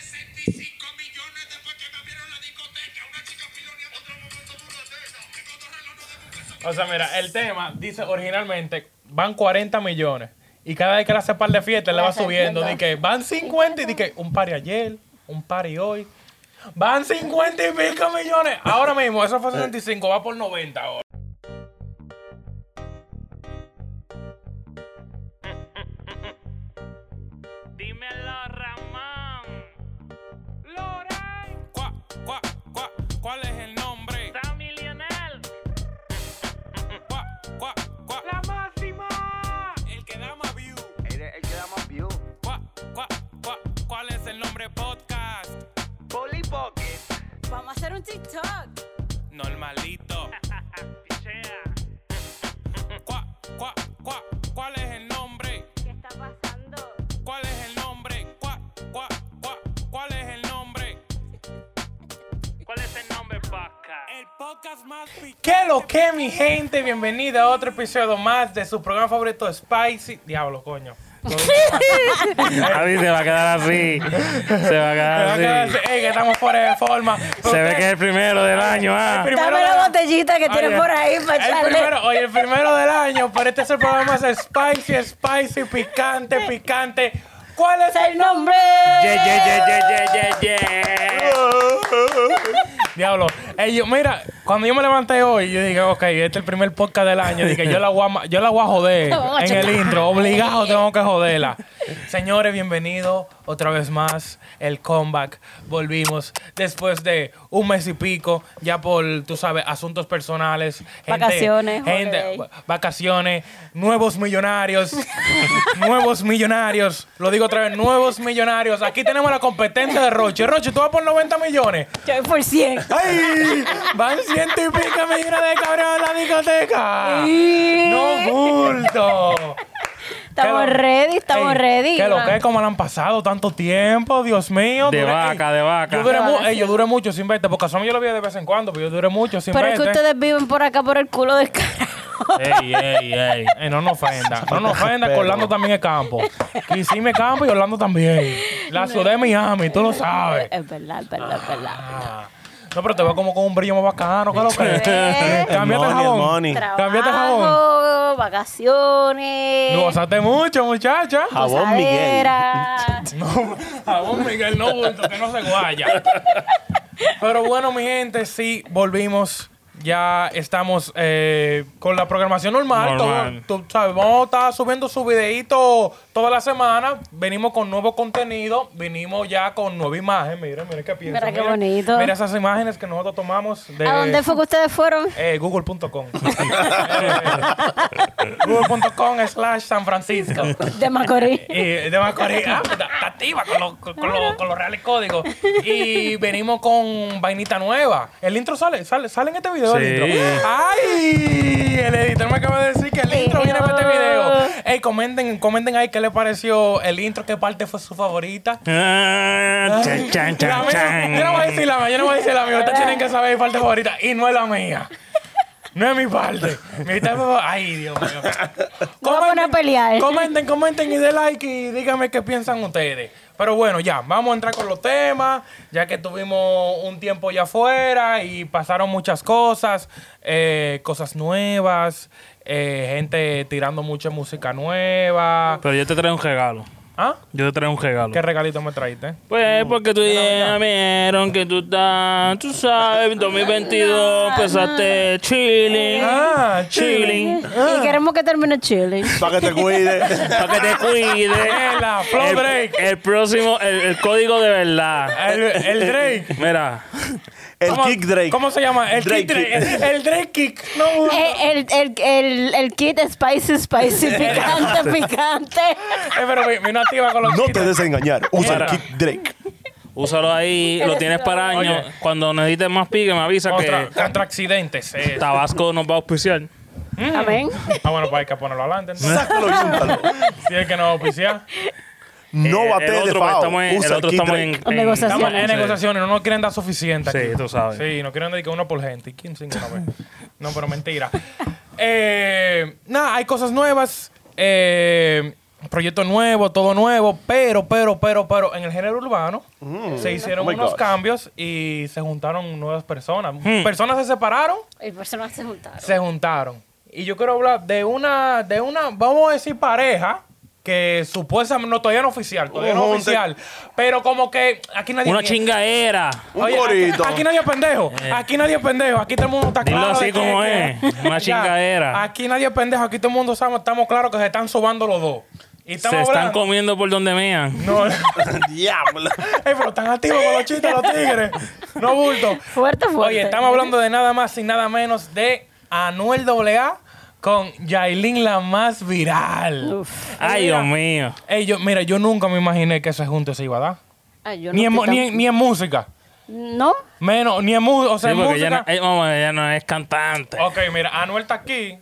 65 millones después que me abrieron la discoteca. Una chica piloneando otro momento. Me O sea, mira, el tema dice originalmente van 40 millones. Y cada vez que le hace par de fiestas le va subiendo. Di que van 50 y di que un par ayer, un par y hoy. Van 50 y pico millones. Ahora mismo, eso fue 65, va por 90 ahora. ¿Cuál es el nombre? Sammy Lionel. ¿Cuá, cuá, cuá? La máxima. El que da más view. El, el que da más view. ¿Cuá, cuá, cuá? ¿Cuál es el nombre podcast? Polly Pocket. Vamos a hacer un TikTok. Normalito. El podcast más ¿Qué lo que, mi gente? Bienvenida a otro episodio más de su programa favorito, Spicy. Diablo, coño. A mí se va a quedar así. Se va a quedar así. Ey, que estamos fuera de forma. Se ve que es el primero del año, ah. El primero Dame la botellita que tienes por ahí para el echarle. primero, oye, el primero del año, pero este es el programa más spicy, spicy, picante, picante. ¿Cuál es el nombre? Yeah, yeah, yeah, yeah, yeah, yeah, yeah. Diablo. Ey, yo- mira, cuando yo me levanté hoy, yo dije, ok, este es el primer podcast del año. Dije, yo la voy a, yo la voy a joder en el intro. Obligado tengo que joderla. Señores, bienvenidos otra vez más. El comeback. Volvimos después de un mes y pico, ya por, tú sabes, asuntos personales. gente- Vacaciones, Gente, vacaciones, nuevos millonarios. nuevos millonarios. Lo digo otra vez, nuevos millonarios. Aquí tenemos la competencia de Roche. Roche, tú vas por 90 millones. Yo voy por 100. ¡Ay! Van ciento y pico millones de cabrón en la discoteca. Sí. ¡No bulto! Estamos ¿Qué lo- ready, estamos Ey, ready. ¿Qué lo que? ¿Cómo le han pasado tanto tiempo? Dios mío. De Duré- vaca, ey, de vaca. Yo duré, De mu- vaca, ey, yo sí. duré mucho sin verte, porque son yo lo vi de vez en cuando, pero yo duré mucho sin Pero es que verte. ustedes viven por acá por el culo del carajo. Ey, ey, ey. Ey, no nos ofenda. No nos ofenda que Orlando también es campo. Es campo y Orlando también. La ciudad de Miami, tú lo sabes. Es verdad, es verdad, es verdad. Ah. No, pero te veo como con un brillo más bacano. ¿Qué es lo que es? Eh. Cámbiate el el jabón. money. Cámbiate el jabón. Vacaciones. No gozaste mucho, muchacha. Jabón Miguel. No, jabón Miguel, no bulto, que no se guaya. Pero bueno, mi gente, sí, volvimos. Ya estamos eh, con la programación normal. Normal. Todo- tú sabes, vamos a estar subiendo su videito toda la semana. Venimos con nuevo contenido. Venimos ya con nueva imagen. Miren, miren qué piensan. Mira qué miren. bonito. Mira esas imágenes que nosotros tomamos de ¿A dónde fue que ustedes fueron? eh, google.com. Google.com slash San Francisco. De Macorís. De Macorís, ah, está, está activa con, los- con, con los- con los reales códigos. Y venimos con vainita nueva. El intro sale, sale, sale en este video. El Sí. intro. ¡Ay! El editor me acaba de decir que el intro viene para este video. Ey, comenten, comenten ahí qué les pareció el intro, qué parte fue su favorita. Ah, Chan, chan, La chan, mía, chan. yo no voy a decir la mía, yo no voy a decir la mía. Ustedes tienen que saber mi parte favorita y no es la mía. No es mi parte. Mi parte favorita- Ay, Dios mío. Vamos a poner a pelear. Comenten, comenten y den like y díganme qué piensan ustedes. Pero bueno, ya, vamos a entrar con los temas, ya que tuvimos un tiempo ya afuera y pasaron muchas cosas, eh, cosas nuevas, eh, gente tirando mucha música nueva. Pero yo te traigo un regalo. ¿Ah? Yo te traigo un regalo. ¿Qué regalito me traíste? Pues porque tú ya vieron que tú estás, tú sabes, en 2022 empezaste chilling. Ah, chilling. Y queremos que termine chilling. Para que te cuide. Para que te cuide. la Flow El, Drake. el próximo, el, el código de verdad. El, el Drake. Mira, El ¿Cómo- Kick Drake. ¿Cómo se llama? El Drake Kick Drake. Kick. El, el Drake Kick. No, Eh, El, el, el, el kit spicy, spicy, picante, picante. Eh, pero mi, mi no activa con los No te dejes engañar. Usa el Mira. Kick Drake. úsalo ahí, lo tienes para años. Oye. Cuando necesites más pique, me avisa Contra, que contra accidentes. eh. Tabasco nos va a auspiciar. Amén. Ah, bueno, pues hay que ponerlo adelante. entonces. Sácalo y úntalo. si es que no oficial. No Eh, bate el de otro, pues, estamos en, el Usa el otro estamos Drake. en, negociaciones. Estamos en Sí. negociaciones, no nos quieren dar suficiente. Sí, aquí. tú sabes. Sí, no quieren dedicar uno por gente. ¿Y quién sin una vez? No, pero mentira. Eh, nada, hay cosas nuevas. Eh, proyecto nuevo, todo nuevo, pero, pero, pero, pero, en el género urbano se hicieron Oh unos gosh. cambios y se juntaron nuevas personas. Hmm. Personas se separaron, Y personas se juntaron. se juntaron. Y yo quiero hablar de una, de una, vamos a decir pareja, que supuestamente, no, todavía no oficial, todavía no oficial, pero como que aquí nadie... Una miente. chingaera. Un Oye, corito. Aquí, aquí nadie es pendejo. Aquí nadie es pendejo. Aquí todo el mundo está Dilo claro. así de como que- es. Una Ya. chingadera. Aquí nadie es pendejo. Aquí todo el mundo sabe, estamos claros que se están sobando los dos. Y Se están hablando- comiendo por donde mean. No, Ey, Diablo. pero están activos con los chistes los tigres. No bulto. Fuerte, fuerte. Oye, estamos hablando de nada más y nada menos de Anuel AA con Yailin la más viral. Uf. Ay, Dios mío. Ey, yo, mira, yo nunca me imaginé que ese junte se iba a dar. Ay, yo Ni, no en, mu- estoy ni, tan- en, ni en música. ¿No? Menos, ni en música. O sea, Sí, en porque ella no, música. eh, vamos, ella no es cantante. Ok, mira, Anuel está aquí.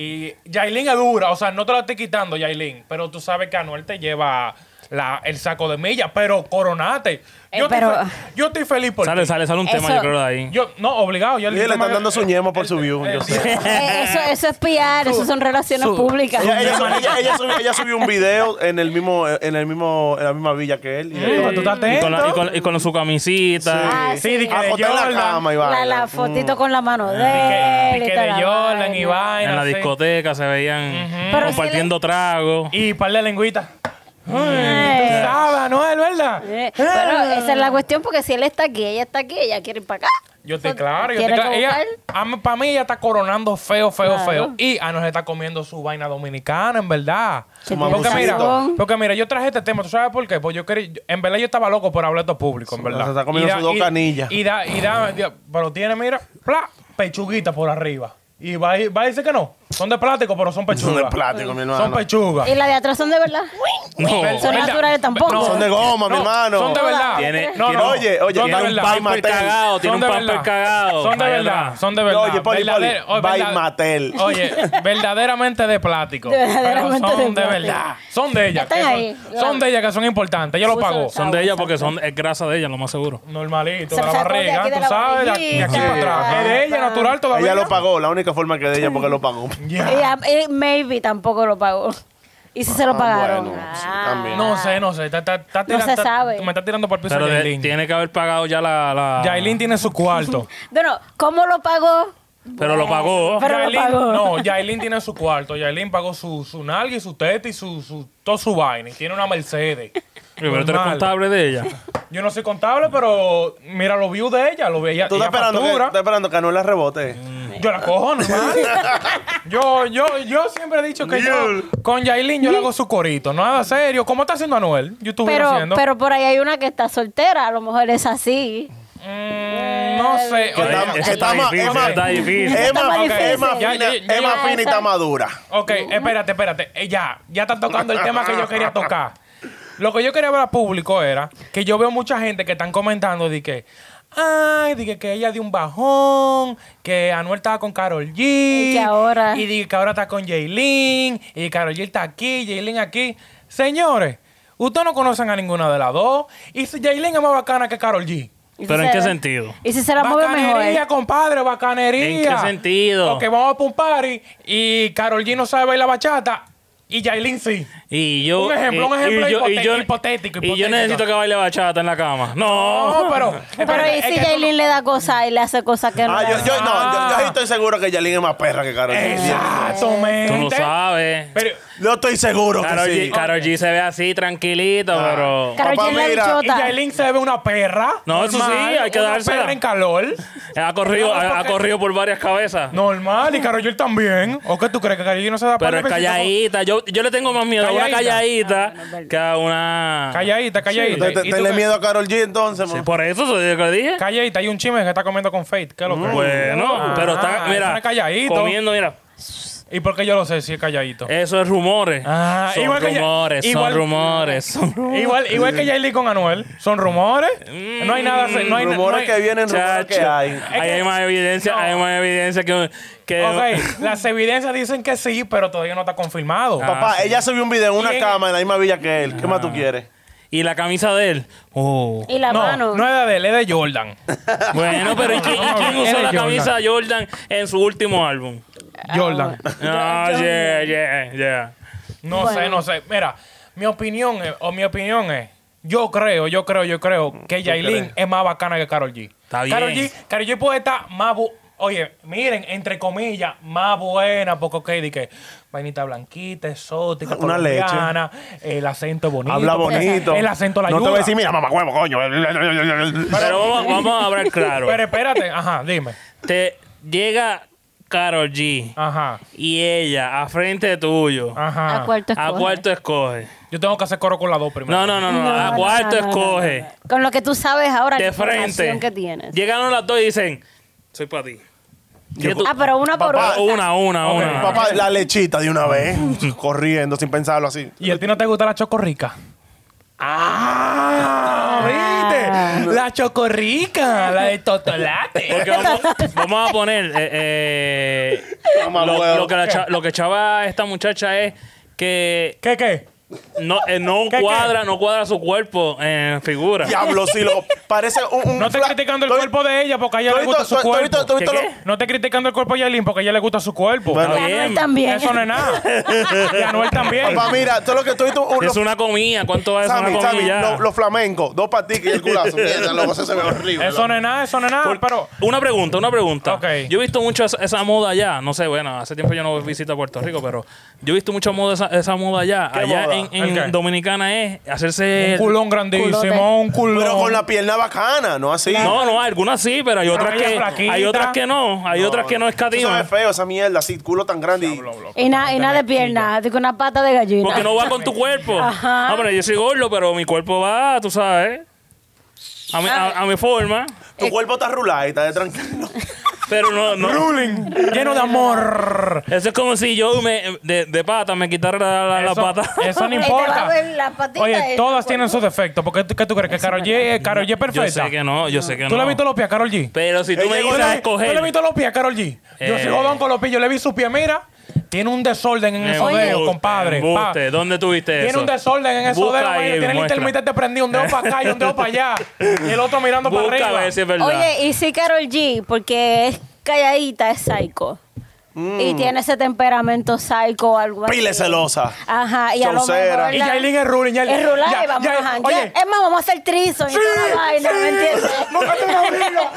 Y Yailin es dura. O sea, no te lo estoy quitando, Yailin. Pero tú sabes que Anuel te lleva la, el saco de millas. Pero coronate. Eh, Yo, estoy, pero- fe- yo estoy feliz por Sale, ti. sale, sale un tema, Eso- yo creo, de ahí. Yo, no, obligado. Yo Sí, le están dando su ñemo por su view, yo sé. Eh, eso, eso es PR, eso son relaciones su- públicas. Ella, ella subió, ella- ella subió- ella subió un video en el mismo, en el mismo, en la misma villa que él. Y Sí, tú estás Y con, la- y atento. con- y con su camisita. Ah, Sí, que de Acostada en la cama La, fotito con la mano de él. de Jordan vaina. En la sí. discoteca se veían compartiendo tragos. Y par de lengüitas. Eh. Tú sabes, Anuel, ¿verdad? Eh, Pero esa es la cuestión porque si él está aquí, ella está aquí, ella quiere ir para acá. Yo estoy Eso claro, yo estoy claro. Ella, para mí ella está coronando feo, feo, Claro. feo. Y Anuel se está comiendo su vaina dominicana, en verdad. Su Porque mira, porque mira, yo traje este tema, ¿tú sabes por qué? Pues yo quería, yo- en verdad yo estaba loco por hablar de esto público, en verdad. se está comiendo Y da- sus dos y- canillas. Y da, y da, pero tiene, mira, pla, pechuguita por arriba. Y va, a- va a decir que no. Son de plástico, pero son pechugas. Son de plástico, mi hermano. Son pechugas. ¿Y la de atrás son de verdad? No. Son ¿Verdad? naturales tampoco. No. Son de goma, mi No, hermano. Son de verdad. Tiene- no, tiene- no. Oye, oye, son de tiene un Mattel. cagado, tiene Son un verdad. cagado. Son de verdad, son de verdad. Oye, Poli, Poli, Verdadero- oye, verdaderamente de plástico. Verdaderamente Pero son de de, verdad. Son de ellas. Están ahí. Son, de ellas que son importantes. Ella lo pagó. Son de ella porque son, es grasa de ella, lo más seguro. Normalito, Se de la barriga, tú sabes, de aquí, para atrás. Es de ella, natural todavía. Ella lo pagó, la única forma que de ella porque lo pagó. Ya. Ella, eh, maybe tampoco lo pagó. ¿Y si se lo Ah, pagaron? bueno, sí, Ah. también. No sé, no sé. Está, está- está No tirando- se está- sabe. Me está tirando por el piso Pero de- Yailin. tiene que haber pagado ya la. la Yailin tiene su cuarto. Bueno, ¿cómo lo pagó? pero lo pagó. Pero lo Yailin, pagó. no, Yailin tiene su cuarto. Yailin pagó su, su nalga y su teta y su, su, todo su vaina. Y tiene una Mercedes. Pero tú eres Normal. contable de ella. Yo no soy contable, pero mira los views de ella. Lo ve ella, Tú ella estás esperando, que, factura. estás esperando que Anuel la rebote. Yo la cojo, normal. yo, yo, yo siempre he dicho que yo con Yailin yo le hago su corito. Nada serio. ¿Cómo está haciendo Anuel? Yo estuve Pero, haciendo. pero por ahí hay una que está soltera, a lo mejor es así. Mm, no sé. Que Oye, está- Eso que está está más- difícil, es más- está difícil. Ya, fina, ya, ya, y está madura. Ok, espérate, espérate. Eh, ya, ya está tocando el tema que yo quería tocar. Lo que yo quería ver al público era que yo veo mucha gente que están comentando de que, ay, de que, ella dio un bajón, que Anuel estaba con Carol G. Y que ahora- Y de que ahora está con Jaylin. Y Carol G está aquí, Jaylin aquí. Señores, ustedes no conocen a ninguna de las dos. Y si Jaylin es más bacana que Carol G. ¿Y si ¿Pero en qué sentido? ¿Y si se la mueve mejor? Bacanería, compadre, bacanería. ¿En qué sentido? Porque vamos a un party y Carol G no sabe bailar bachata y Yailin sí. Y yo. Un ejemplo, un y- ejemplo y yo- y hipote- yo- hipotético, Y yo hipotético. necesito que baile bachata en la cama. No. No, pero... Pero ¿y si Jaylin le da cosas y le hace cosas que no Ah, yo, yo, no, yo, yo estoy seguro que Yalin es más perra que G. Exactamente. Tú no sabes. Pero, Yo estoy seguro que Karol sí. G, Karol G se ve así, tranquilito, pero. Karol Papá, G es la mira, y bichota. Yailin se ve una perra. No, eso sí, hay que una dársela. perra en calor. Ha corrido, ha, corrido por varias cabezas. Normal. Y Karol G también. ¿O qué tú crees que Karol G no se da Pero es calladita. Yo, yo le tengo más miedo a una Calladita. calladita que a una. Calladita, calladita. Te- te- ¿Y tú Tenle qué? miedo a Karol G entonces, Sí, por eso soy lo que dije. Calladita. Hay un chisme que está comiendo con Fate. ¿Qué es lo que? Bueno, Ah, pero está, eso mira, es calladito. comiendo, mira. ¿Y por qué yo lo sé si es calladito? Eso es rumores. Ah, son igual que ya- rumores, igual- son rumores, son rumores. Igual, igual que Yailin con Anuel. Son rumores. No hay nada. No hay, no Rumores hay- que vienen, rumores que hay. hay más evidencia, No. hay más evidencia que, que Ok, las evidencias dicen que sí, pero todavía no está confirmado. Ah, Papá, sí. ella subió un video en una cama en la misma villa que él. ¿Qué más tú quieres? y la camisa de él. Oh. Y la no, mano. no es de él, es de Jordan. Bueno, pero ¿y quién, usó la Jordan. camisa de Jordan en su último álbum? Jordan. Ah, yeah, yeah, yeah. No Bueno. sé, no sé. Mira, mi opinión es, o mi opinión es, yo creo, yo creo, yo creo que Yailin es más bacana que Carol G. Está bien. Carol G, Karol G puede estar más bu- Oye, miren, entre comillas, más buena, porque ok, di que vainita blanquita, exótica, Una leche. colombiana, el acento bonito. Habla bonito. El acento la No te ayuda. voy a decir, mira, mamá, huevo, coño. Pero vamos, vamos a hablar claro. Pero espérate, ajá, dime. Te llega Carol G Ajá, y ella a frente tuyo. ajá. ¿A cuál tú ¿A tú escoges? Yo tengo que hacer coro con las dos primero. No, no, no, no. No, ¿A no, no, no, no. Con lo que tú sabes ahora, la De información frente. que tienes. Llegaron las dos y dicen, soy para ti. ¿Qué tú- Ah, pero una por Papá, una. Una, una, una. Papá, la lechita de una vez, corriendo sin pensarlo así. ¿Y a ti no te gusta la chocorrica? Ah, ¿viste? La chocorrica, la de totolate. Porque vamos, vamos a poner eh, eh, lo, huevo. lo que la cha- lo que chava esta muchacha es que ¿Qué, qué? No, eh, no ¿Qué, qué? cuadra, no cuadra su cuerpo en figura. Diablo, si lo. Parece un. un No estoy fla- criticando el ¿Tú- cuerpo de ella porque a ella le gusta su tú has visto- cuerpo. tú has visto ¿Qué, lo- qué? No estoy criticando el cuerpo de Yailin porque a ella le gusta su cuerpo. Bueno. Está Anuel bien. también. Eso no es nada. Y Anuel también. Papá, mira, todo lo que tú has visto. un- Es una comida. ¿Cuánto va a ser Sammy, una Sammy, comida? lo- los flamencos, dos paticas y el culazo. Mierda, loco, eso se ve horrible. Eso no es nada, eso no es nada. Por- Pero Una pregunta, una pregunta. Ok. Yo he visto mucho esa, esa moda allá. No sé, bueno, hace tiempo yo no visito Puerto Rico, pero yo he visto mucha moda esa, esa moda allá. ¿Qué allá moda? en. Dominicana es hacerse. un culón grandísimo, un culón. Pero con la pierna bacana, no así. No, no, algunas sí, pero hay otras que flaquita. hay otras que no, hay otras que no Eso se ve escatiman. feo, esa mierda, así, culo tan grande. y- Y nada y nada de pierna, de una pata de gallina. Porque no va con tu cuerpo. Ajá. No, pero yo soy gordo, pero mi cuerpo va, tú sabes, a mi, a, a mi forma. Tu cuerpo está rulado y está de tranquilo. Pero no, no. Ruling, lleno de amor. Eso es como si yo me, de, de pata me quitara la, la- la Eso- pata. Eso no Ahí te va a importa. ver la patita Oye, todas tienen sus defectos. ¿Por qué, tú- qué tú crees? ¿Que Karol G, Karol G es Yo perfecta? sé que no, yo sé que ¿Tú no. le has visto los pies a Karol G? Pero si tú Ella me dices a ¿Tú le has visto los pies a Karol G? Yo Eh. soy jodón con los pies. Yo le vi sus pies. Mira, tiene un desorden en esos dedos, compadre. Pa. ¿Dónde tuviste Tiene eso? un desorden en esos Busca dedos. ahí, tiene el muestra. intermitente prendido. Un dedo para acá y un dedo para allá. Y el otro mirando para Busca a arriba. ver si es verdad. Oye, y sí, Carol G, porque es calladita, es psycho. Y tiene ese temperamento psycho o algo así. Pile celosa. Ajá, y a lo Chaucera. mejor. Y la- Yailin es ruling. Yailin- Es rular ya- y vamos ya- a. Oye, Es más, vamos a hacer trison y toda la vaina, ¿me entiendes? Búscate una amiga.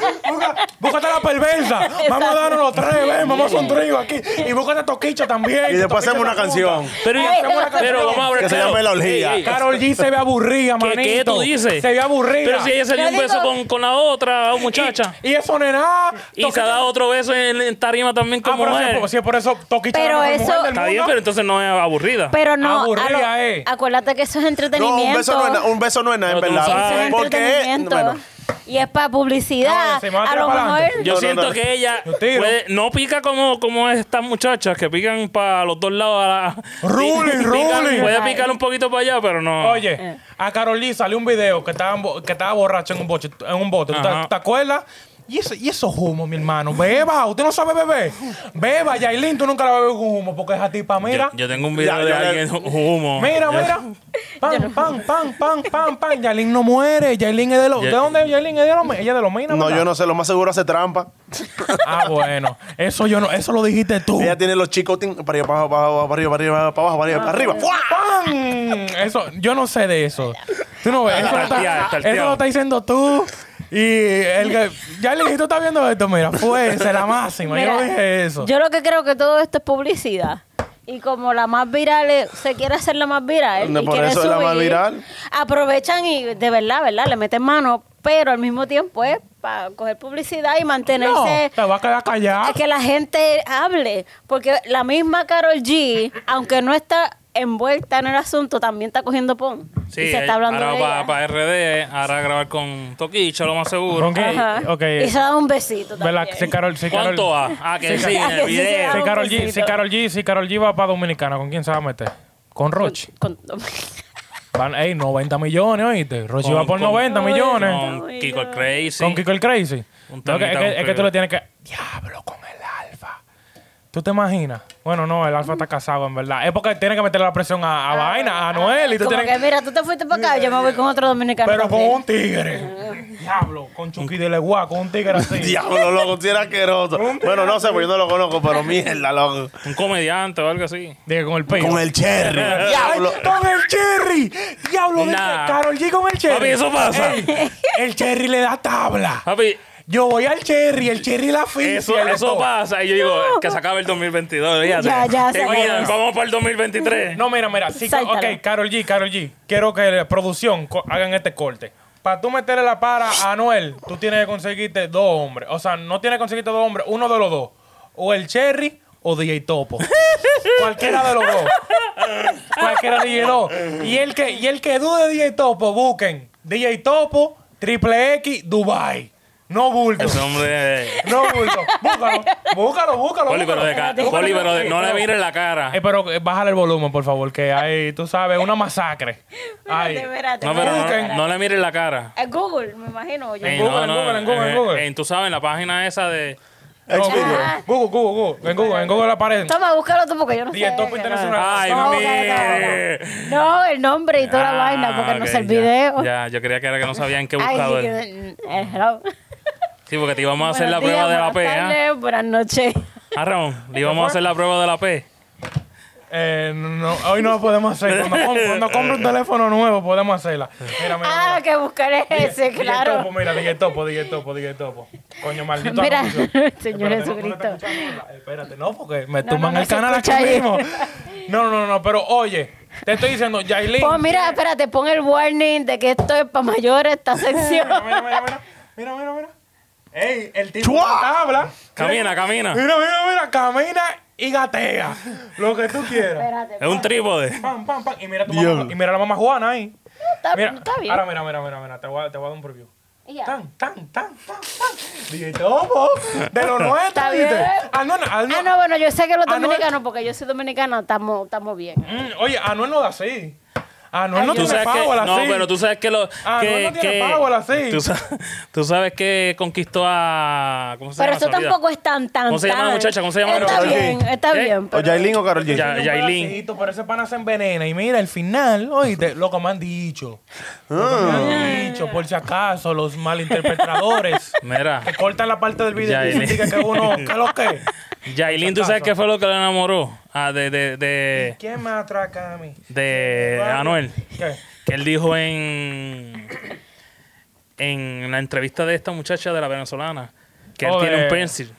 Búscate la perversa. Vamos a darnos los tres, ven. Vamos a hacer un trío aquí. Y búscate Toquicha también. Y después hacemos una canción. pero, Ay, pero vamos a ver Que se llame La Orgía. Carol G se ve aburrida, ¿Qué, manito. ¿Qué tú dices? Se ve aburrida. Pero si ella se dio un beso con, con la otra muchacha. Y, y eso no es nada. Y, se ha dado otro beso en, tarima también Ah, como mujer. Es por- si es por eso Toquicha Pero es la mejor eso- mujer del Está bien, mundo. pero entonces no es aburrida. Pero no, a Aburrida, lo- eh. acuérdate que eso es No, entretenimiento. un beso no es nada, un beso no es nada, en Pero tú verdad. sabes. Eso es Porque, entretenimiento. bueno, Y es para publicidad. No, se me va a a tirar lo mejor. adelante. Yo No, no, siento no. que ella Yo tiro. puede- no pica como, como estas muchachas que pican para los dos lados. A la, Ruling, pican- ruling. Puede picar un poquito para allá, pero no. Oye, a Carol G salió un video que estaba, bo- que estaba borracho en un, boche, en un bote. ¿Tú te, Ajá. te acuerdas? Y eso, y eso humo, mi hermano. Beba, usted no sabe beber. Beba, Yailin, tú nunca la bebes con humo porque es a tipa, mira. yo, yo tengo un video Ya, de ya alguien humo. Mira, mira. Pam, pam, pam, pam, pam, pam. Yailin no muere. Yailin es de los. ¿De dónde es Yailin? Es de los. Ella es de los minas. No, ¿verdad? yo no sé, lo más seguro hace trampa. Ah, bueno. Eso yo no. Eso lo dijiste tú. Ella tiene los chicos para arriba, para abajo, para abajo, para arriba, para arriba, para abajo, para arriba, para. ¡Pam! Eso, yo no sé de eso. Tú no ves. Eso, está, eso lo está diciendo tú. Y el que. Yailin, tú estás viendo esto, mira, fuerza, la máxima. yo Mira, dije eso. Yo lo que creo que todo esto es publicidad. Y como la más viral es- se quiere hacer la más viral. No, y por eso es la más subir, viral. Aprovechan y de verdad, ¿verdad? Le meten mano, pero al mismo tiempo es para coger publicidad y no, mantenerse. te va a quedar callado. que la gente hable. Porque la misma Carol G, aunque no está envuelta en el asunto, también está cogiendo pon. Sí, y se está hablando ahora de ella. para RD, ahora grabar con Toquicha, lo más seguro. ¿Con qué? Ajá. Ok. Y se da un besito ¿Verdad? también. Si Carol, si Carol, ¿Cuánto va? Ah, que sí, en Carol- el video. si un Carol G, si. Carol G, si Carol G va para Dominicana, ¿con quién se va a meter? Con Rochi. Con- Van, ey, 90 millones, ¿oíste? Rochi va por con- 90 Ay, millones. Con Kiko el Crazy. Con Kiko el Crazy. Un No, que- es, que, es que tú le tienes que. Diablo con. ¿Tú te imaginas? Bueno, no, el alfa está casado, en verdad. Es porque tiene que meterle la presión a, a Vaina, a Noel. Y tú Como tienes que, mira, tú te fuiste para acá, yo me voy con otro dominicano. Pero con un tigre. Diablo, con Chucky de Leguá, con un tigre así. Diablo, loco, si era asqueroso. Bueno, no sé, porque yo no lo conozco, pero mierda, loco. Un comediante o algo así. Dije, con el pecho. Con el cherry. Diablo. Ay, con el cherry. Diablo. Nah. Carol G con el cherry. Papi, eso pasa. Ey, el cherry le da tabla. Papi, Yo voy al cherry, el cherry la asfixia. eso, eso pasa. Y yo digo, que se acabe el 2022. fíjate. Ya, ya, Te se acabó. Vamos para el 2023. No, mira, mira. Sí, ok, Carol G, Carol G. Quiero que la producción hagan este corte. Para tú meterle la para a Anuel, tú tienes que conseguirte dos hombres. O sea, no tienes que conseguirte dos hombres, uno de los dos. O el Cherry o DJ Topo. Cualquiera de los dos. Cualquiera de DJ dos. Y el que, y el que dude de DJ Topo, busquen DJ Topo, Triple X, Dubai. No bulto. Ese hombre. No bulto. Búscalo, búscalo, búscalo. Poli, pero, de búscalo. ca- Poli, pero de- no le mires la cara. eh, pero eh, bájale el volumen, por favor, que hay, tú sabes, una masacre. Ay. Espérate, espérate. No, pero Busquen. no, no le mires la cara. En Google, me imagino. Yo. Ey, Google, no, en no, Google, en Google, en eh, Google. eh, tú sabes, en la página esa de. No, Xvideo. Google, Google, Google, Google. En Google, en Google aparece. Toma, búscalo tú porque yo no Y sé. el Topo que Internacional. Ay, No, mire. No, el nombre y toda la vaina, porque no ok, sé el ya, video. Ya, yo creía que era que no sabía en qué Ay, buscador. sí, que- eh, hello. Sí, porque te íbamos a hacer la prueba de la P. buenas ¿ah? tardes, Buenas noches. Ah, Ramón, le íbamos a hacer la prueba de la P. Eh, no, hoy no lo podemos hacer. Cuando, com- cuando compre un teléfono nuevo, podemos hacerla. Mira, mira. Ah, mira. que buscaré ese, DJ claro. Topo, mira, DJ Topo, DJ Topo, DJ Topo. Coño, maldito. Mira, anuncio. Señor Espérate, no, no Jesucristo. escuchando. Espérate, no, porque me No, tumban no, no el se canal aquí escucha ahí. mismo. No, no, no, pero oye, te estoy diciendo, Yailin. Pues mira, espérate, pon el warning de que esto es para mayores, esta sección. Mira, mira, mira, mira. Mira, mira, mira. Ey, el tipo ¡Chua! tabla. Camina, camina. Mira, mira, mira, camina y gatea. Lo que tú quieras. Espérate. Es un trípode. Pam, pam, pam. Y mira, tu mamá, y mira la mamá Juana ahí. Está, Mira, está bien. ahora mira, mira, mira, mira. Te voy a, te voy a dar un preview. Y ya. Tan, tan, tan, tan, tan. DJ Topo. De lo nuestro, Está ¿viste? Anuel, Anuel- Ah, no, bueno, yo sé que los Anuel- dominicanos, porque yo soy dominicana, estamos, estamos bien. Mm, oye, Anuel no da así. Anuel no Ay, Tú tiene power no, pero tú sabes que lo Ah, que, no, no tiene que- power así. Tú, tú sabes que conquistó a ¿cómo se Pero llama? eso Se olvida. tampoco es tan, tan, ¿Cómo se llama la muchacha? ¿Cómo se llama la Está bien, está ¿Qué? bien. ¿O pero- Yailin o Karol G? Yailin. Pero ese pana se envenena. Y mira, el final, oíste, lo que me han dicho. Lo que me han dicho, por si acaso, los malinterpretadores Mira, que cortan la parte del video y dicen que uno, ¿qué lo que? Yailin, ¿tú sabes qué fue lo que le enamoró? Ah, de, de, de, ¿Quién me atraca a mí? de Anuel. ¿Qué? Que él dijo en en la entrevista de esta muchacha de la venezolana que él Oh, tiene un pencil.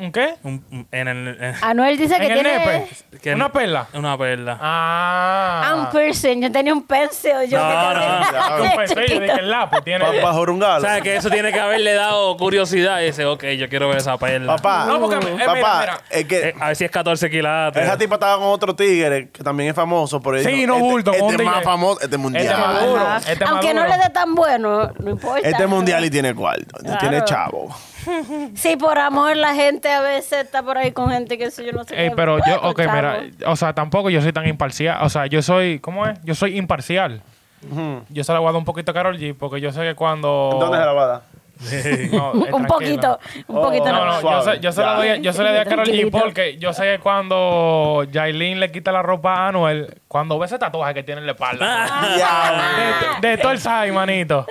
¿Un, qué? un- en el, en- Anuel dice que ¿En el tiene nepe? que- ¿Una perla? Una perla. Ah. un piercing. Yo tenía un pencil. Yo No, que no, tenía- Un pesello de que el lapo tiene... Pa- Pa' jorungar. O sea, que eso tiene que haberle dado curiosidad y dice, ok, yo quiero ver esa perla. Papá, No, porque, eh, mira, papá, mira. es que Eh, a ver si es 14 quilates. esa tipa estaba con otro tigre que también es famoso. Por eso, Sí, no este, bulto, con un Este es más tigre. famoso, este es mundial. Este es más duro. Ajá. Este Aunque no le dé tan bueno, no importa. Este es mundial y tiene cuarto. Claro. Tiene chavo. Sí, por amor, la gente a veces está por ahí con gente que eso yo no sé. Ey, qué. pero yo, ok, mira, o sea, tampoco yo soy tan imparcial. O sea, yo soy, ¿cómo es? Yo soy imparcial. Yo se la voy a dar un poquito a Carol G porque yo sé que cuando... ¿Dónde se la va a dar? No, eh, un poquito, un Oh, poquito. No, no, yo se, yo se la doy, a- yo se la doy a Carol G porque yo sé que cuando Jailin le quita la ropa a Anuel, cuando ve ese tatuaje que tiene en la espalda, Ya. de, de todo el side, manito,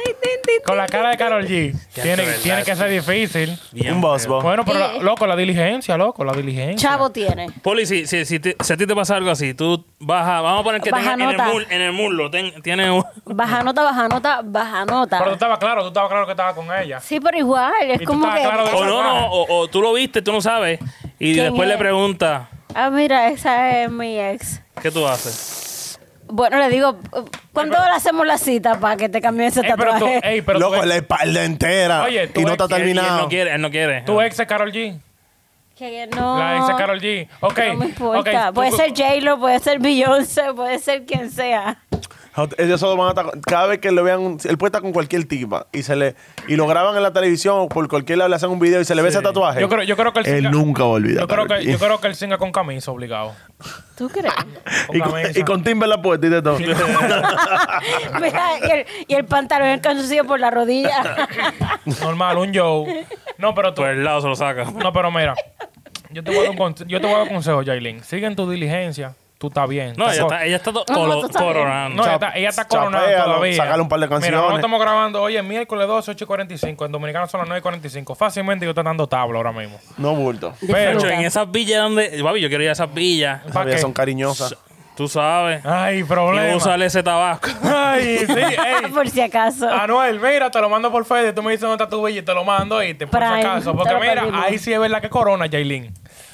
con la cara de Carol G, tiene, verdad, tiene que ser difícil. Bien, Un boss, feo. bo. Bueno, pero, la- loco, la diligencia, loco, la diligencia. Chavo tiene. Poli, si, si, si, te- si a ti te pasa algo así, tú vas a, vamos a poner que Baja tenga en el, nota. mul- en el muslo, ten- tiene un... Baja nota, baja nota, baja Pero tú nota. estabas claro, tú estabas claro que estabas con ella. Sí, pero igual, es tú como estabas que. claro de- O no, no, o, o tú lo viste, tú no sabes, y ¿Quién después le es? Ah, mira, esa es mi ex. ¿qué tú haces? Bueno, le digo, ¿cuándo le hacemos la cita para que te cambie ese Ey, pero tú, tatuaje? ey, pero Loco, tu, la espalda entera. Oye, tú y no ex- está Y él- terminado. no quiere, él no quiere. tu ex es Carol G. Que no. La ex es Carol G. Ok. No me importa. ok, puede tú- ser J-Lo, puede ser Beyoncé, puede ser quien sea. Ellos solo van a estar, cada vez que lo vean, él puede estar con cualquier tipa y se le y lo graban en la televisión o por cualquier lado le hacen un video y se le ve ese tatuaje. Yo creo, yo creo que él, él singa- nunca va a olvidar. Yo creo, que, yo creo que él singa con camisa obligado. ¿Tú crees? Con y, con, camisa. y con timbre en la puerta y de todo. Mira, y, el, y el pantalón por la rodilla. Normal, un Joe. No, pero tú. Por el lado se lo saca. No, pero mira. Yo te voy a dar un, conse- yo te voy a dar un consejo, Jailin. Sigue en tu diligencia. Tú estás bien. No, ella está, ella está to- colo- bien. coronando. No, ella está, ella está coronada Chapéalo, todavía. sácale un par de Mira, canciones. nosotros estamos grabando hoy es miércoles 12, 8 y 45. En Dominicano son las 9 y 45. Fácilmente yo estoy dando tabla ahora mismo. No bulto. Pero- en esas villas donde. Papi, yo quiero ir a esas villas. Esas son cariñosas. Tú sabes. Ay, Y problema. usarle ese tabaco. Ay, sí, ey. Por si acaso. Anuel, mira, te lo mando por Fede. Tú me dices dónde está tu villa y te lo mando y te por si Prime, acaso. te Porque lo mira, pedimos. ahí sí es verdad que corona, Yailin.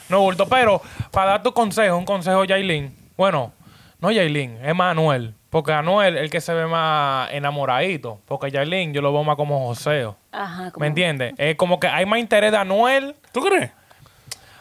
No bulto. Pero para dar tu consejo, un consejo, Yailin. Bueno, no Yailin, es más Anuel. Porque Anuel es el que se ve más enamoradito. Porque Yailin yo lo veo más como joseo. Ajá. como- ¿Me entiendes? Es como que hay más interés de Anuel. ¿Tú crees?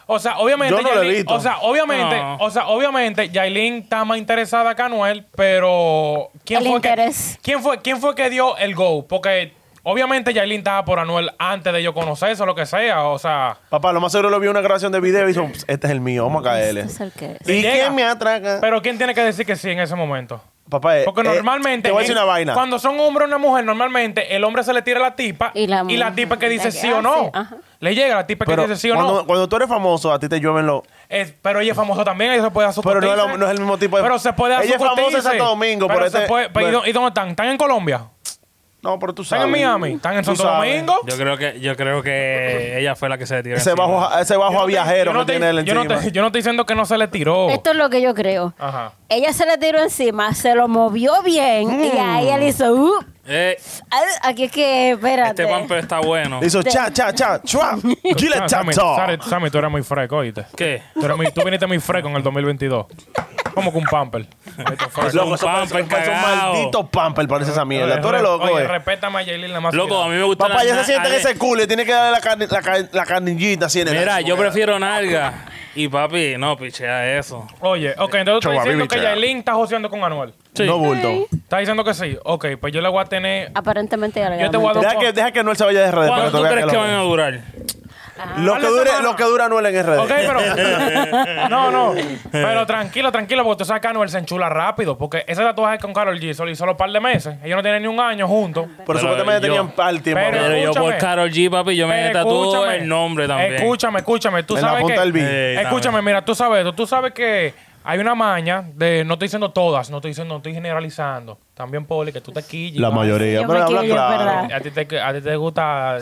O sea, obviamente, Yo no lo he Yailin- visto. o sea, obviamente, No. o sea, obviamente, Yailin está más interesada que Anuel, pero ¿quién El fue interés. que quién fue quién fue que dio el go? Porque obviamente Yailin estaba por Anuel antes de yo conocerse o lo que sea, o sea, Papá, lo más seguro lo vio en una grabación de video y dijo, "Pss, este es el mío, vamos a caerle. Este es el que es. ¿Y Llega. quién me atraca? pero quién tiene que decir que sí en ese momento? Papá, eh, Porque eh, normalmente Te voy a decir una vaina. cuando son hombre o una mujer, normalmente el hombre se le tira a la tipa Y la y la mujer- tipa que dice que sí o no. hace, ajá. Le llega la tipa que dice sí o cuando, no. cuando tú eres famoso, a ti te llueven los... Es- pero ella es famosa también, ella se puede su Pero no es, lo- no es el mismo tipo de... Pero se puede dar Ella es famosa en. Santo Domingo, pero pero se este- puede- pero ¿y bueno. dó- ¿Y dónde están? ¿Están en Colombia? No, pero tú ¿Están sabes. en Miami? ¿Están en Tú Santo sabes. Domingo? Yo creo que, yo creo que ella fue la que se tiró. Ese encima. bajo, ese bajo a viajero Yo no que te- tiene él yo no, encima. te- yo no estoy diciendo que no se le tiró. Esto es lo que yo creo. Ajá. Ella se le tiró encima, se lo movió bien y Mm. a ella le hizo. "Uh". Eh, Ah, Aquí es que, espérate. este pamper está bueno. Le hizo cha, cha, cha, chua. Cha, Sammy, cha. Sammy, Sammy, tú eres muy fresco, oíste. ¿Qué? Tú, eres muy- tú viniste muy fresco en el 2022. Como que un pamper. Loco, parece, pamper parece un cagao. maldito pamper, parece esa mierda. Tú eres loco, Oye, eh. respétame a Yailin la más. Loco, a mí me gusta Papá, ya se siente en ese culo y tiene que darle la, carne, la, ca- la carnillita así en el Mira, yo prefiero nalga. Y papi, no, pichea eso. Oye, ok, entonces tú estás diciendo que chea. Yailin está joseando con Anuel. Sí. No bulto. ¿Estás diciendo que sí? Ok, pues yo le voy a tener. Aparentemente ya le Yo te voy a dar- Deja que, deja que Noel se vaya de redes. para ¿Cuánto que tú crees que que lo- van a durar? Lo que Dale dure, lo que dura Noel en redes. Ok, pero. no, no. Pero tranquilo, tranquilo, porque tú sabes que Anuel se enchula rápido. Porque ese tatuaje con Carol G solo hizo los par de meses. Ellos no tienen ni un año juntos. Pero supuestamente tenían par tiempo. Pero- Pero yo por. Carol G, papi, yo me escúchame. el nombre también. Escúchame, escúchame. Tú En la sabes punta que. escúchame, mira, tú sabes esto. Tú sabes que hay una maña de. No estoy diciendo todas, no estoy diciendo, no estoy generalizando. También, Poli, que tú te quilles. La mayoría. Yo Pero me habla quillo, claro. ¿verdad? A ti te, a ti te gusta.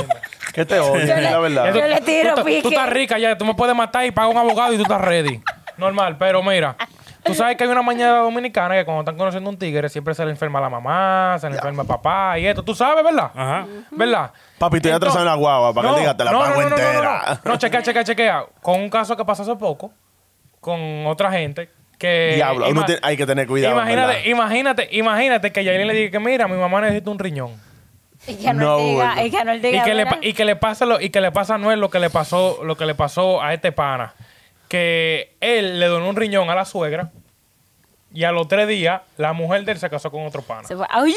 ¿Qué te le- la verdad. yo le tiro tú, pique. tú estás rica ya, tú me puedes matar y pagar un abogado y tú estás ready. Normal, pero mira, tú sabes que hay una mañana dominicana que cuando están conociendo un tigre siempre se le enferma la mamá, se le enferma el papá y esto. Tú sabes, ¿verdad? Ajá. ¿Verdad? Papi, estoy Entonces- atrasado en la guagua para que él diga, te la no, pago no, no, no, no, entera. No, no, chequea, chequea, chequea. Con un caso que pasó hace poco, con otra gente, que... Diablo, uno tiene- hay que tener cuidado. Imagínate, ¿verdad? imagínate, imagínate que Yailin le diga que mira, mi mamá necesita un riñón. Y que no, No, diga, bueno. y que no Y diga. que, le, mira, y que le pasa lo, y que le pasa a Noel lo que le pasó, lo que le pasó a este pana. Que él le donó un riñón a la suegra y a los tres días la mujer de él se casó con otro pana. se fue. ¡Ay!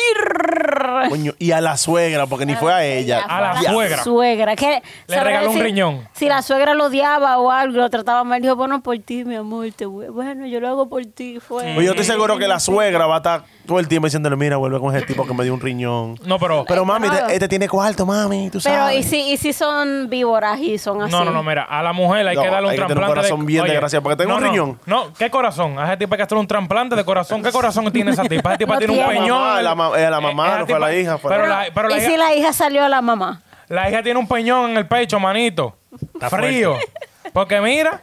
Coño, y a la suegra, porque ni fue a ella. A la suegra. suegra. Que, Le sabrá regaló un decir, riñón. Si la suegra lo odiaba o algo, lo trataba mal, dijo, bueno, por ti, mi amor. Te voy- Bueno, yo lo hago por ti. Fue. Pues yo estoy seguro que la suegra va a estar todo el tiempo diciéndole, mira, vuelve con ese tipo que me dio un riñón. No, pero... Pero mami, claro. este tiene cuarto, mami, tú Pero, sabes. ¿y si, ¿y si son víboras y son así? No, no, no, mira, a la mujer hay No, que darle un hay que tener un trasplante. corazón bien desgraciado, porque tengo no, un no, riñón. No, ¿qué corazón? A ese tipo hay que hacer un trasplante de corazón. ¿Qué corazón tiene esa tipa? Esa tipa No tiene un tiene. peñón. La mamá, eh, la mamá, esa no fue la hija, fue pero la- la, pero la ¿Y hija, si la hija salió a la mamá? la hija tiene un peñón en el pecho, manito. Está frío. Porque mira,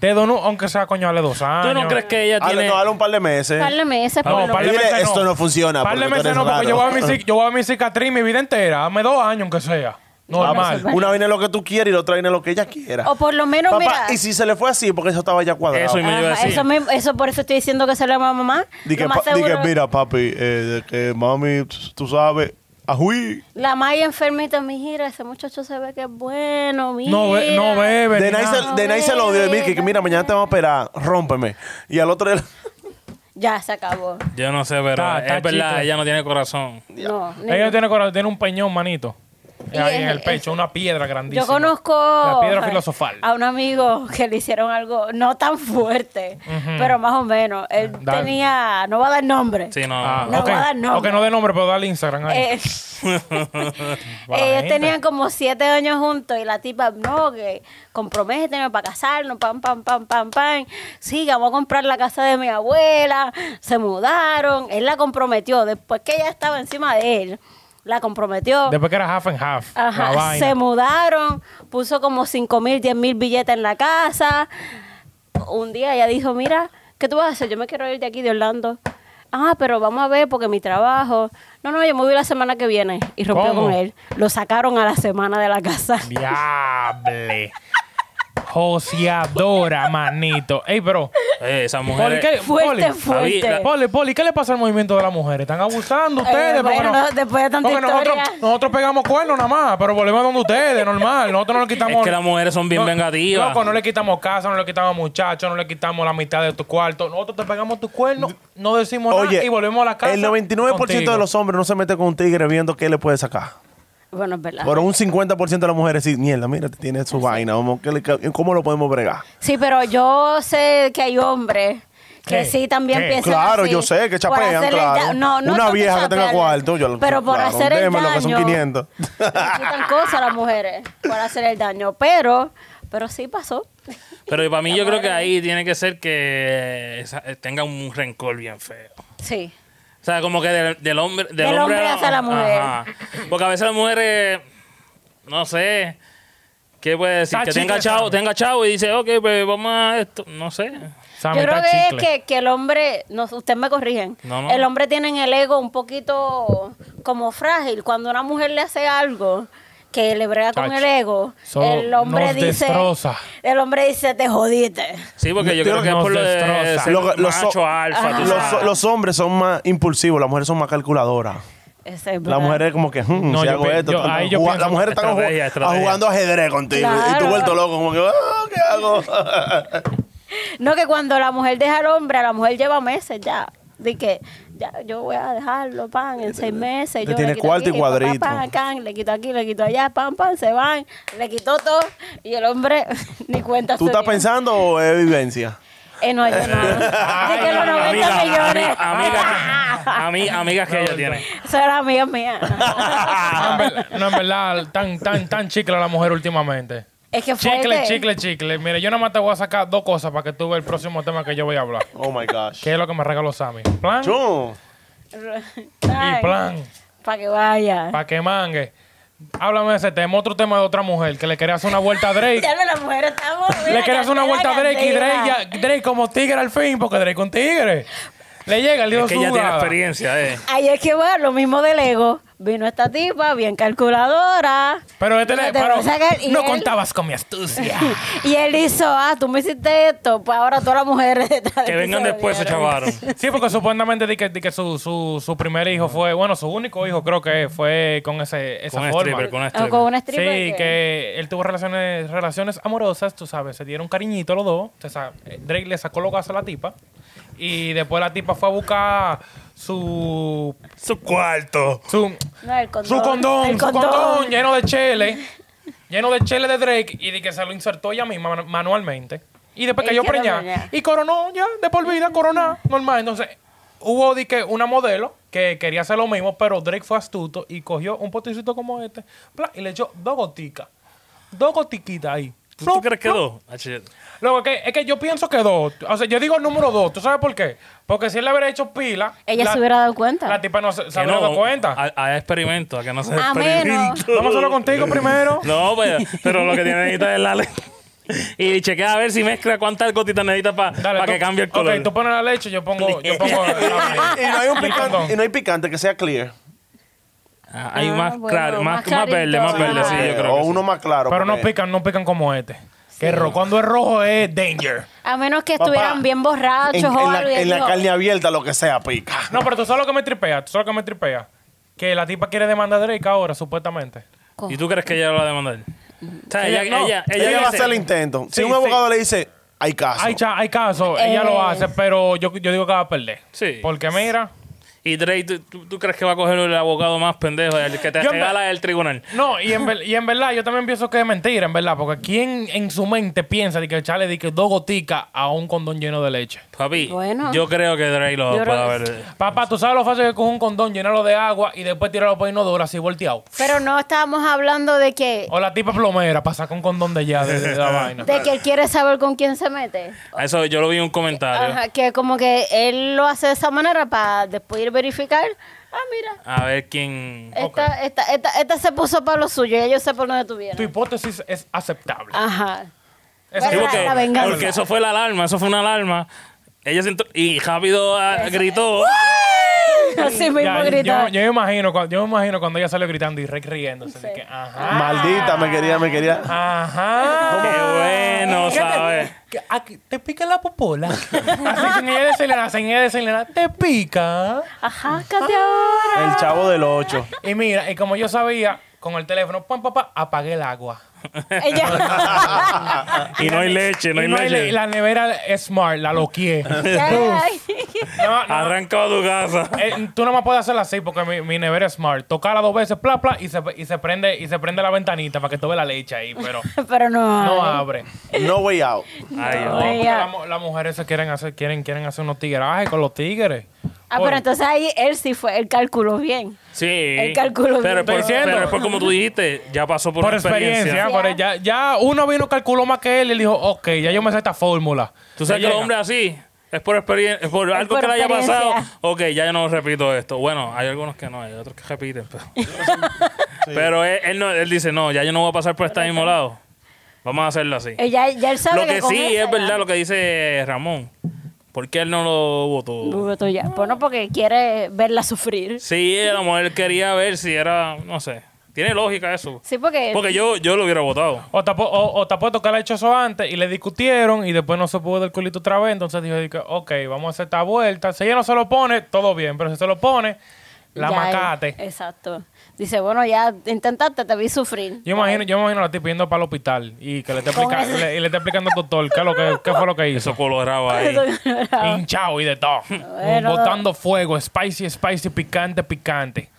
te donó, aunque sea coño, dale dos años. ¿Tú no crees que ella Dale, tiene... no, dale un par de meses. Darle meses por No, par de meses esto no funciona, Par de meses no, porque yo voy, a mi, yo voy a mi cicatriz mi vida entera. Dame dos años, aunque sea. Normal. Vamos, Una vaina es lo que tú quieres y la otra vaina es lo que ella quiera. O por lo menos, Papá, mira. y si se le fue así, porque eso estaba ya cuadrado. Eso y me iba a Ajá, decir. eso, mismo- eso por eso estoy diciendo que se le llama mamá. Di que, Lo más pa- di que, seguro- mira, papi, eh, de que mami, tú sabes, ajuí. La Maya enfermita, mi gira, ese muchacho se ve que es bueno, mira. No, be- no bebe. De ni nada. se, de Nai se lo dio de mí, que, que mira, mañana te vamos a operar, rómpeme. Y al otro día, Ya se acabó. Yo no sé, pero Está- está es verdad, ella no tiene corazón. No, ni- Ella tiene, corazón, tiene un peñón, manito. Y ahí en el pecho, una piedra grandísima. Yo conozco La piedra filosofal. a un amigo que le hicieron algo no tan fuerte, pero más o menos. Él Dale. tenía, no va a dar nombre. Sí, no. Ah, No voy a dar nombre. Ok, no de nombre, pero dale Instagram ahí. Eh, ellos tenían como siete años juntos y la tipa, no, que comprométeme para casarnos, pam, pam, pam, pam, pam. Sí, que vamos a comprar la casa de mi abuela. Se mudaron. Él la comprometió. Después que ella estaba encima de él, la comprometió. Después que era half and half. la Ajá, vaina. se mudaron, puso como 5 mil, 10 mil billetes en la casa. Un día ella dijo, mira, ¿qué tú vas a hacer? Yo me quiero ir de aquí de Orlando. Ah, pero vamos a ver porque mi trabajo. No, no, yo me voy la semana que viene. Y rompió ¿Cómo? con él. Lo sacaron a la semana de la casa. Diable. Joseadora, manito. Ey, pero. Eh, esas Poli, mujeres. ¿qué, Fuerte, Poli, fuerte. Poli, Poli, ¿qué le pasa al movimiento de las mujeres? ¿Están abusando ustedes? Eh, bueno, no- después de tanta porque nosotros, pegamos cuernos nada más, pero volvemos donde ustedes, normal. Nosotros no le quitamos. Es que las mujeres son bien No, vengativas. Loco, no le quitamos casa, no le quitamos muchachos, no le quitamos la mitad de tu cuarto. Nosotros te pegamos tu cuerno, no decimos Oye, nada y volvemos a la casa. el 99% contigo. de los hombres no se mete con un tigre viendo qué le puede sacar. Bueno, es verdad. Pero un 50% de las mujeres sí, mierda, mira, tiene su vaina. Vamos, ¿qué le ca- ¿Cómo lo podemos bregar? Sí, pero yo sé que hay hombres que ¿Qué? sí también ¿Qué? piensan Claro, así, yo sé que chapean, claro. no, no Una vieja que tenga cuarto, yo lo- Pero por claro, hacer el daño. que son 500. Le quitan cosas a las mujeres por hacer el daño. Pero, pero sí pasó. Pero para mí yo creo que ahí tiene que ser que tenga un rencor bien feo. Sí. O sea, como que del, del hombre... Del, Del hombre hacia la mujer. Ajá. Porque a veces las mujeres, no sé, ¿qué puede decir? Está Que tenga chavo, tenga chavo y dice, ok, pues vamos a esto. No sé. Sammy, Yo creo que es que, que el hombre, no, ustedes me corrigen, No, no. el hombre tiene en el ego un poquito como frágil. Cuando una mujer le hace algo que le brega con el ego, el hombre nos dice, destroza. el hombre dice, te jodiste. Sí, porque yo creo que es por lo de destroza. ser Lo- los macho alfa. Los, hombres son más impulsivos, las mujeres son más calculadoras. Es Las verdad. mujeres como que, hmm, No, si yo hago esto, yo- ahí yo jugando- pienso- las mujeres están Estrategia, ju- estrategia. jugando ajedrez contigo y tú vuelto loco como que, ah, ¿qué hago? No, que cuando la mujer deja al hombre, a la mujer lleva meses ya. De que ya yo voy a dejarlo, pan, en seis meses. Yo tiene le quito cuarto y aquí, cuadrito. pan, can, le quito aquí, le quito allá, pan, pan, se van. Le quitó todo. Y el hombre ni cuenta ¿Tú estás pensando o es vivencia? Eh, no, yo no. De que los 90 Amiga, millones. amiga, amiga, ami- amigas que ella tiene. Esa era amiga mía. No, en ver- no, en verdad, tan, tan, tan chicle la mujer últimamente. Es que fue. Chicle, chicle, chicle. Mire, yo nada más te voy a sacar dos cosas para que tú veas el próximo tema que yo voy a hablar. Oh my gosh. Que es lo que me regaló Sammy. Plan y plan. Para que vaya. Para que mangue. Háblame de ese tema. Otro tema de otra mujer que le quería hacer una vuelta a Drake. Ya la mujer estamos. le quería hacer una vuelta a Drake y Drake, ya- Drake como tigre al fin, porque Drake un tigre. Le llega el Es lío que ella tiene experiencia, eh. Ahí es que va, lo mismo del ego. Vino esta tipa, bien calculadora. Pero, este le- Te pero no él- contabas con mi astucia. Y él hizo, ah, tú me hiciste esto, pues ahora todas las mujeres detrás Que vengan se después se chavaron. Sí, porque supuestamente di que, di que su, su, su primer hijo fue, bueno, su único hijo creo que fue con ese, esa Con un forma. stripper, con un O stripper. con una Sí, que él tuvo relaciones, relaciones amorosas, tú sabes, se dieron cariñito los dos. O sea, Drake le sacó los gases a la tipa. Y después la tipa fue a buscar su. Su cuarto. su, No, el condón. su condón, El su condón, condón. lleno de chele. lleno de chele de Drake. Y de que se lo insertó ella misma manu- manualmente. Y después cayó preñada. Y coronó ya, de por vida, coronó, normal. Entonces, hubo de que una modelo que quería hacer lo mismo, pero Drake fue astuto y cogió un potecito como este pla, y le echó dos goticas. Dos gotiquitas ahí. ¿Tú, tú crees que dos? Ah, shit. Luego, que, es que yo pienso que dos. O sea, yo digo el número dos. ¿Tú sabes por qué? Porque si él le hubiera hecho pila. Ella la- se hubiera dado cuenta. La tipa no se, se no, dado cuenta. A, a experimentos, a que no se A menos. experimento. Vamos a hacerlo contigo primero. No, pues, pero lo que tiene necesita es la ley. Y chequea a ver si mezcla cuántas gotitas necesita para que cambie el color. Ok, tú pones la leche, yo pongo. Yo pongo Y no hay un picante, y no hay picante que sea clear. Ah, hay Ah, más, bueno, claro, más, más más verde, más verde, sí, yo creo. o que sí. uno más claro. Pero no pican, no pican como este. Que ro- cuando es rojo es danger. A menos que Papá, estuvieran bien borrachos En, o en la, en la carne abierta, lo que sea, pica. No, pero tú sabes lo que me tripea. Tú sabes lo que me tripea. Que la tipa quiere demandar a Drake ahora, supuestamente. ¿Y tú crees que ella lo va a demandar? O sea, ella, Ella- no, ella, Ella, ella va a hacer el intento. Si Sí, un abogado le dice, hay caso. Hay, cha- hay casos, ella Eh. lo hace, pero yo, yo digo que va a perder. Sí. Porque mira, Y Drake, ¿tú, tú, tú crees que va a coger el abogado más pendejo, el que te Yo regala el tribunal? No, y en, ver- y en verdad, yo también pienso que es mentira, en verdad, porque ¿quién en su mente piensa de que echarle de que dos goticas a un condón lleno de leche? Papi, Bueno. yo creo que Drake lo puede haber. Papá, tú sabes lo fácil que es coger un condón, llenarlo de agua y después tirarlo por inodoro así volteado. Pero no estábamos hablando de que, O la tipa plomera para sacar un condón de allá, de, de la vaina. de que él quiere saber con quién se mete. Eso yo lo vi en un comentario. Ajá, que como que él lo hace de esa manera para después ir a verificar. Ah, mira. A ver quién. Esta, esta, esta, esta se puso para lo suyo. Ya yo sé por dónde tú Tu hipótesis es aceptable. Ajá. Es porque, la venganza. porque eso fue la alarma, eso fue una alarma. Ella se entró- y rápido ah, gritó. Así mismo Ya, gritó. yo, yo me imagino, cuando- yo me imagino cuando ella salió gritando y Rey riéndose. de que, ajá. Maldita, me quería, me quería. Ajá. Qué bueno, ¿Qué te- ¿sabes? que- aquí te pica la popola. Así sin ella decirle nada, sin ella decirle nada, te pica. Ajá, ahora. El chavo del 8. Y mira, y como yo sabía, con el teléfono, pam, papá, apagué el agua. Ella. Y no hay leche, no Y hay no hay leche. le- la nevera es smart, la loqué. Ay. No, no, Arranca a tu casa. eh, tú no me puedes hacerla así porque mi, mi nevera es smart. Tocarla dos veces, pla, pla, y se, y se prende y se prende la ventanita para que tú veas la leche ahí, pero Pero no. no abre. No way out. Ay, No, la las mujeres se quieren hacer, quieren, quieren hacer unos tigrajes con los tigres. Ah, Oye, pero entonces ahí él sí fue, él calculó bien. Sí. El cálculo Pero, bien. por- Estoy diciendo. pero después, como tú dijiste, ya pasó por, por experiencia. experiencia, por- ya, ya uno vino calculó más que él y él dijo, ok, ya yo me sé esta fórmula. Tú sabes que los llega. hombres así es por experiencia, es por algo por que le haya pasado. Ok, ya yo no repito esto. Bueno, hay algunos que no, hay otros que repiten. Pero, pero él, él no, él dice, no, ya yo no voy a pasar por este mismo lado. Vamos a hacerlo así. Ya, ya él sabe Lo que con sí esa es ya- verdad lo que dice Ramón. ¿Por qué él no lo votó? Voto ya. Bueno, porque quiere verla sufrir. Sí, a lo mejor él quería ver si era, no sé. Tiene lógica eso. Sí, porque. Porque yo, yo lo hubiera votado. O te, apu- o, o apuesto que él ha hecho eso antes y le discutieron y después no se pudo del culito otra vez. Entonces dijo, ok, vamos a hacer esta vuelta. Si ella no se lo pone, todo bien. Pero si se lo pone, la ya macate. Exacto. Dice, bueno, ya intentaste, te vi sufrir. Yo imagino, yo me imagino a la tipa yendo para el hospital y que le esté, Con explica- ese- le- y le esté explicando al doctor qué, lo que, qué fue lo que hizo. Eso colorado ahí. Hinchado y de todo. Bueno. Botando fuego, spicy, spicy, picante, picante.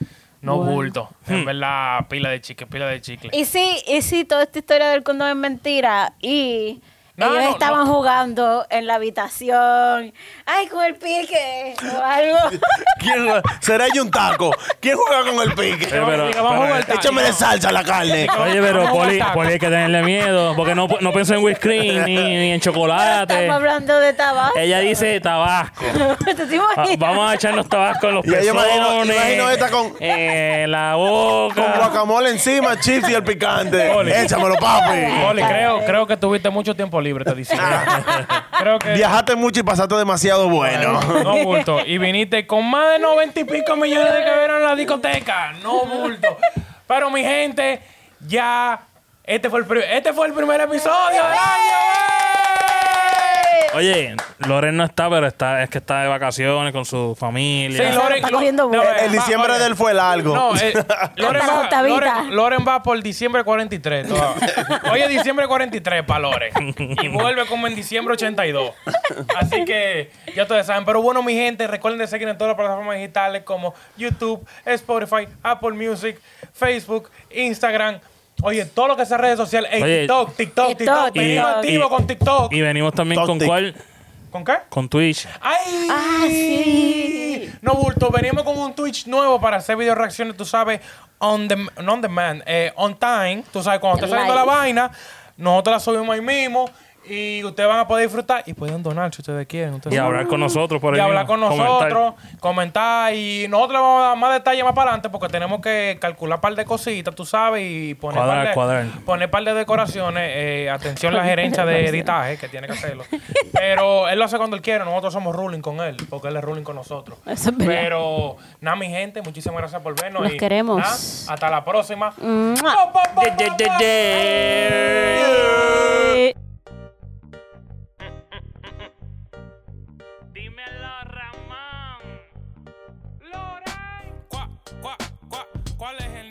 No bulto. En verdad, pila de chicle, pila de chicle. Y sí, y sí, toda esta historia del condón es mentira. Y No, ellos no, estaban no. jugando en la habitación. Ay, con el pique o algo. ¿Quién, ¿Será yo un taco? ¿Quién juega con el pique? Eh, pero- que vamos a pero- jugar ta- Échame de salsa la carne. Oye, pero a Poli, taco. Poli hay que tenerle miedo. Porque no, no pensó en whipped ni, ni en chocolate. Estamos hablando de tabaco. Ella dice tabasco. ¿Te Ah? Vamos a echarnos tabasco en los Ya yo pezones. imagino- imagino esta con- En la Con boca. guacamole encima, chips y el picante. Ole. Échamelo, papi. Oli, creo, creo que tuviste mucho tiempo libre, te dice. creo que. Viajaste mucho y pasaste demasiado bueno. No bulto. Y viniste con más de noventa y pico millones de que vieron en la discoteca. No bulto. Pero mi gente, ya. Este fue el, pri- este fue el primer episodio del año. Oye, Loren no está, pero está, es que está de vacaciones con su familia. Sí, Loren, está cogiendo vuelo. eh, El diciembre de él fue largo. No, eh, Loren, Hasta la va, octavita. Loren, Loren va por diciembre 43. toda- Oye, diciembre 43 para Loren. Y vuelve como en diciembre 82. Así que ya ustedes saben. Pero bueno, mi gente, recuerden de seguir en todas las plataformas digitales como YouTube, Spotify, Apple Music, Facebook, Instagram. Oye, todo lo que sea redes sociales. Ey, Oye, TikTok, TikTok, TikTok. TikTok, Venimos TikTok. activos con TikTok. Y venimos también con cuál? ¿Con qué? Con Twitch. ¡Ay! Ah, sí. No, bulto, venimos con un Twitch nuevo para hacer video reacciones, tú sabes, on the, no on demand, eh, on time. Tú sabes, cuando está saliendo la Live. vaina, nosotros la subimos ahí mismo y ustedes van a poder disfrutar y pueden donar si ustedes quieren. Ustedes Y saben. hablar con nosotros por ahí y hablar con nosotros, comentar. y nosotros le vamos a dar más detalles más para adelante porque tenemos que calcular un par de cositas, tú sabes, y poner Cuadrar, par de, cuadrar. poner par de decoraciones. eh, atención la gerencia de editaje que tiene que hacerlo. Pero él lo hace cuando él quiere, nosotros somos ruling con él, porque él es ruling con nosotros. Eso es. Pero nada, mi gente, muchísimas gracias por vernos. Los y, queremos. nada, hasta la próxima. While I hand